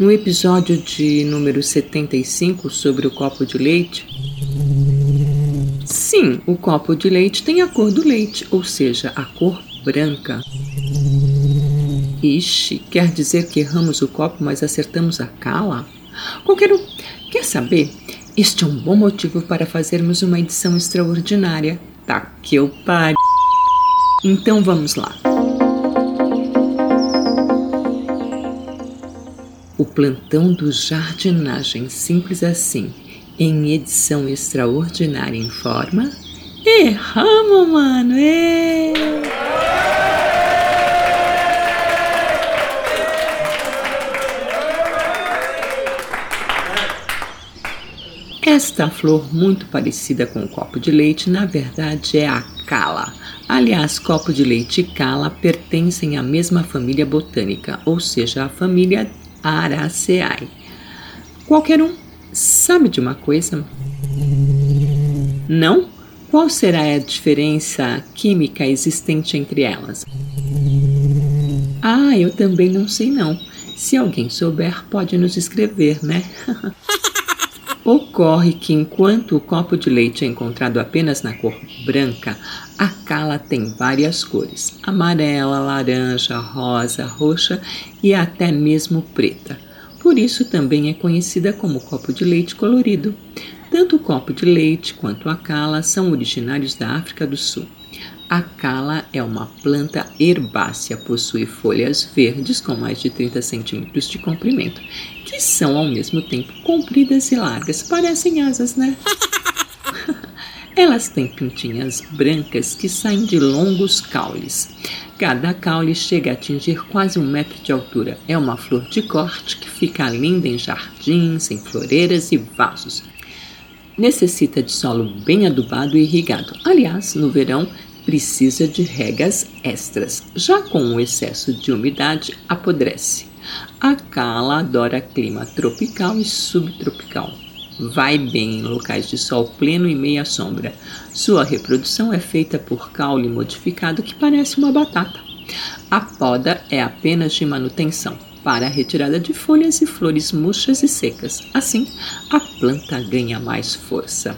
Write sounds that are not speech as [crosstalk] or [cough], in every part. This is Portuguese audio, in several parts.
No episódio de número 75 sobre o copo de leite? Sim, o copo de leite tem a cor do leite, ou seja, a cor branca. Ixi, quer dizer que erramos o copo, mas acertamos a cala? Qualquer um. Quer saber? Este é um bom motivo para fazermos uma edição extraordinária. Tá que eu pare. Então vamos lá. Plantão do Jardinagem Simples Assim, em edição extraordinária em forma. Erramos, mano! Ê! Esta flor, muito parecida com o copo de leite, na verdade é a cala. Aliás, copo de leite e cala pertencem à mesma família botânica, ou seja, a família Araceae. Qualquer um sabe de uma coisa? Não? Qual será a diferença química existente entre elas? Ah, eu também não sei não. Se alguém souber, pode nos escrever, né? [laughs] Ocorre que enquanto o copo de leite é encontrado apenas na cor branca, a cala tem várias cores: amarela, laranja, rosa, roxa e até mesmo preta. Por isso também é conhecida como copo de leite colorido. Tanto o copo de leite quanto a cala são originários da África do Sul. A cala é uma planta herbácea, possui folhas verdes com mais de 30 centímetros de comprimento, que são ao mesmo tempo compridas e largas, parecem asas, né? [laughs] Elas têm pintinhas brancas que saem de longos caules. Cada caule chega a atingir quase um metro de altura. É uma flor de corte que fica linda em jardins, em floreiras e vasos. Necessita de solo bem adubado e irrigado. Aliás, no verão precisa de regas extras, já com o excesso de umidade apodrece. A cala adora clima tropical e subtropical. Vai bem em locais de sol pleno e meia sombra. Sua reprodução é feita por caule modificado que parece uma batata. A poda é apenas de manutenção, para a retirada de folhas e flores murchas e secas. Assim, a planta ganha mais força.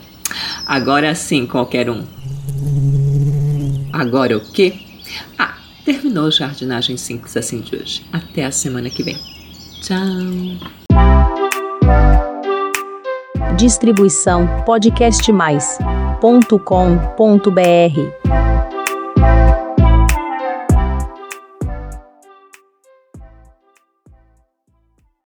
Agora sim, qualquer um. Agora o quê? Ah, terminou o Jardinagem Simples assim de hoje. Até a semana que vem. Tchau. Distribuição podcastmais.com.br